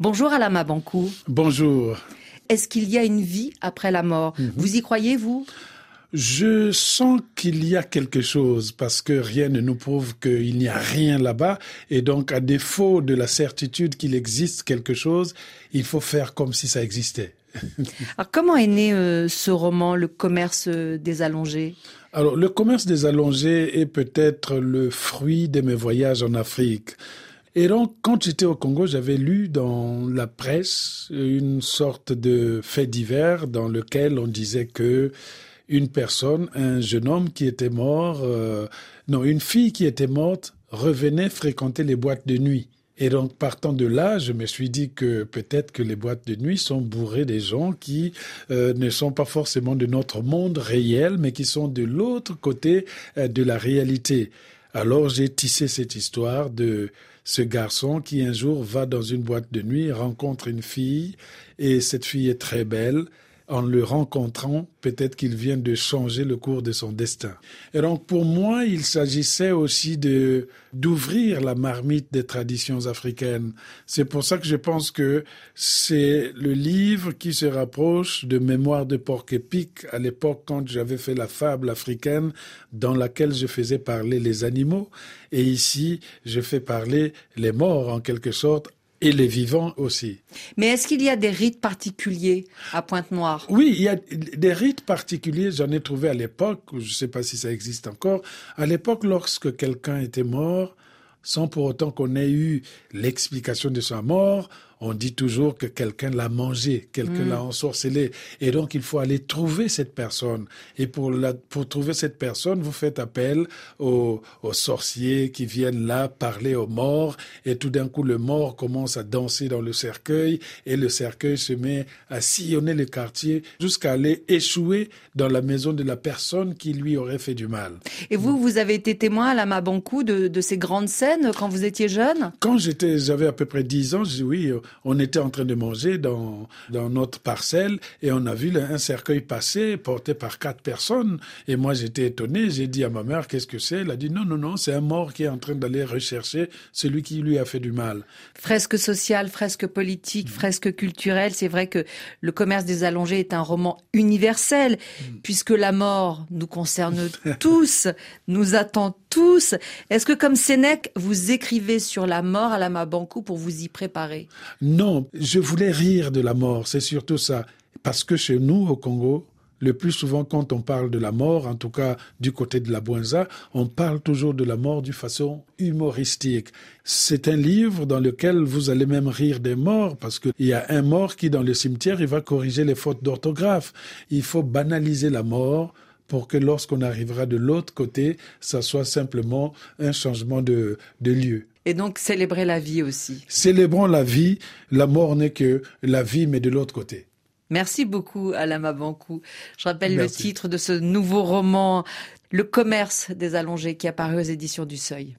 Bonjour Alama Bankou. Bonjour. Est-ce qu'il y a une vie après la mort? Mhm. Vous y croyez, vous? Je sens qu'il y a quelque chose parce que rien ne nous prouve qu'il n'y a rien là-bas et donc à défaut de la certitude qu'il existe quelque chose, il faut faire comme si ça existait. Alors comment est né euh, ce roman, Le commerce des allongés? Alors le commerce des allongés est peut-être le fruit de mes voyages en Afrique. Et donc, quand j'étais au Congo, j'avais lu dans la presse une sorte de fait divers dans lequel on disait que une personne, un jeune homme qui était mort, euh, non, une fille qui était morte revenait fréquenter les boîtes de nuit. Et donc, partant de là, je me suis dit que peut-être que les boîtes de nuit sont bourrées des gens qui euh, ne sont pas forcément de notre monde réel, mais qui sont de l'autre côté euh, de la réalité. Alors, j'ai tissé cette histoire de ce garçon qui un jour va dans une boîte de nuit, rencontre une fille, et cette fille est très belle. En le rencontrant, peut-être qu'il vient de changer le cours de son destin. Et donc, pour moi, il s'agissait aussi de d'ouvrir la marmite des traditions africaines. C'est pour ça que je pense que c'est le livre qui se rapproche de Mémoire de porc-épic à l'époque quand j'avais fait la fable africaine dans laquelle je faisais parler les animaux. Et ici, je fais parler les morts en quelque sorte et les vivants aussi. Mais est-ce qu'il y a des rites particuliers à Pointe-Noire? Oui, il y a des rites particuliers, j'en ai trouvé à l'époque, je ne sais pas si ça existe encore. À l'époque, lorsque quelqu'un était mort, sans pour autant qu'on ait eu l'explication de sa mort, on dit toujours que quelqu'un l'a mangé, quelqu'un Mm. l'a ensorcelé. Et donc, il faut aller trouver cette personne. Et pour, la, pour trouver cette personne, vous faites appel aux, aux sorciers qui viennent là parler aux morts. Et tout d'un coup, le mort commence à danser dans le cercueil. Et le cercueil se met à sillonner le quartier jusqu'à aller échouer dans la maison de la personne qui lui aurait fait du mal. Et vous, vous avez été témoin à la Mabankou de, de ces grandes scènes quand vous étiez jeune? Quand j'étais, j'avais à peu près 10 ans, je dis oui, on était en train de manger dans, dans notre parcelle et on a vu le- un cercueil passer porté par quatre personnes. Et moi, j'étais étonné. J'ai dit à ma mère, qu'est-ce que c'est? Elle a dit, non, non, non, c'est un mort qui est en train d'aller rechercher celui qui lui a fait du mal. Fresque sociale, fresque politique, fresque culturelle. C'est vrai que Le commerce des allongés est un roman universel, puisque la mort nous concerne tous, nous attend tous. Est-ce que, comme Sénèque, vous écrivez sur la mort à la Mabankou pour vous y préparer? Non, je voulais rire de la mort, c'est surtout ça. Parce que chez nous, au Congo, le plus souvent, quand on parle de la mort, en tout cas du côté de la Boinza, on parle toujours de la mort d'une façon humoristique. C'est un livre dans lequel vous allez même rire des morts, parce qu'il y a un mort qui, dans le cimetière, il va corriger les fautes d'orthographe. Il faut banaliser la mort pour que lorsqu'on arrivera de l'autre côté, ça soit simplement un changement de, de lieu. Et donc célébrer la vie aussi. Célébrons la vie. La mort n'est que la vie, mais de l'autre côté. Merci beaucoup, Alama Bankou. Je rappelle Merci. le titre de ce nouveau roman, Le commerce des allongés, qui est apparu aux éditions du Seuil.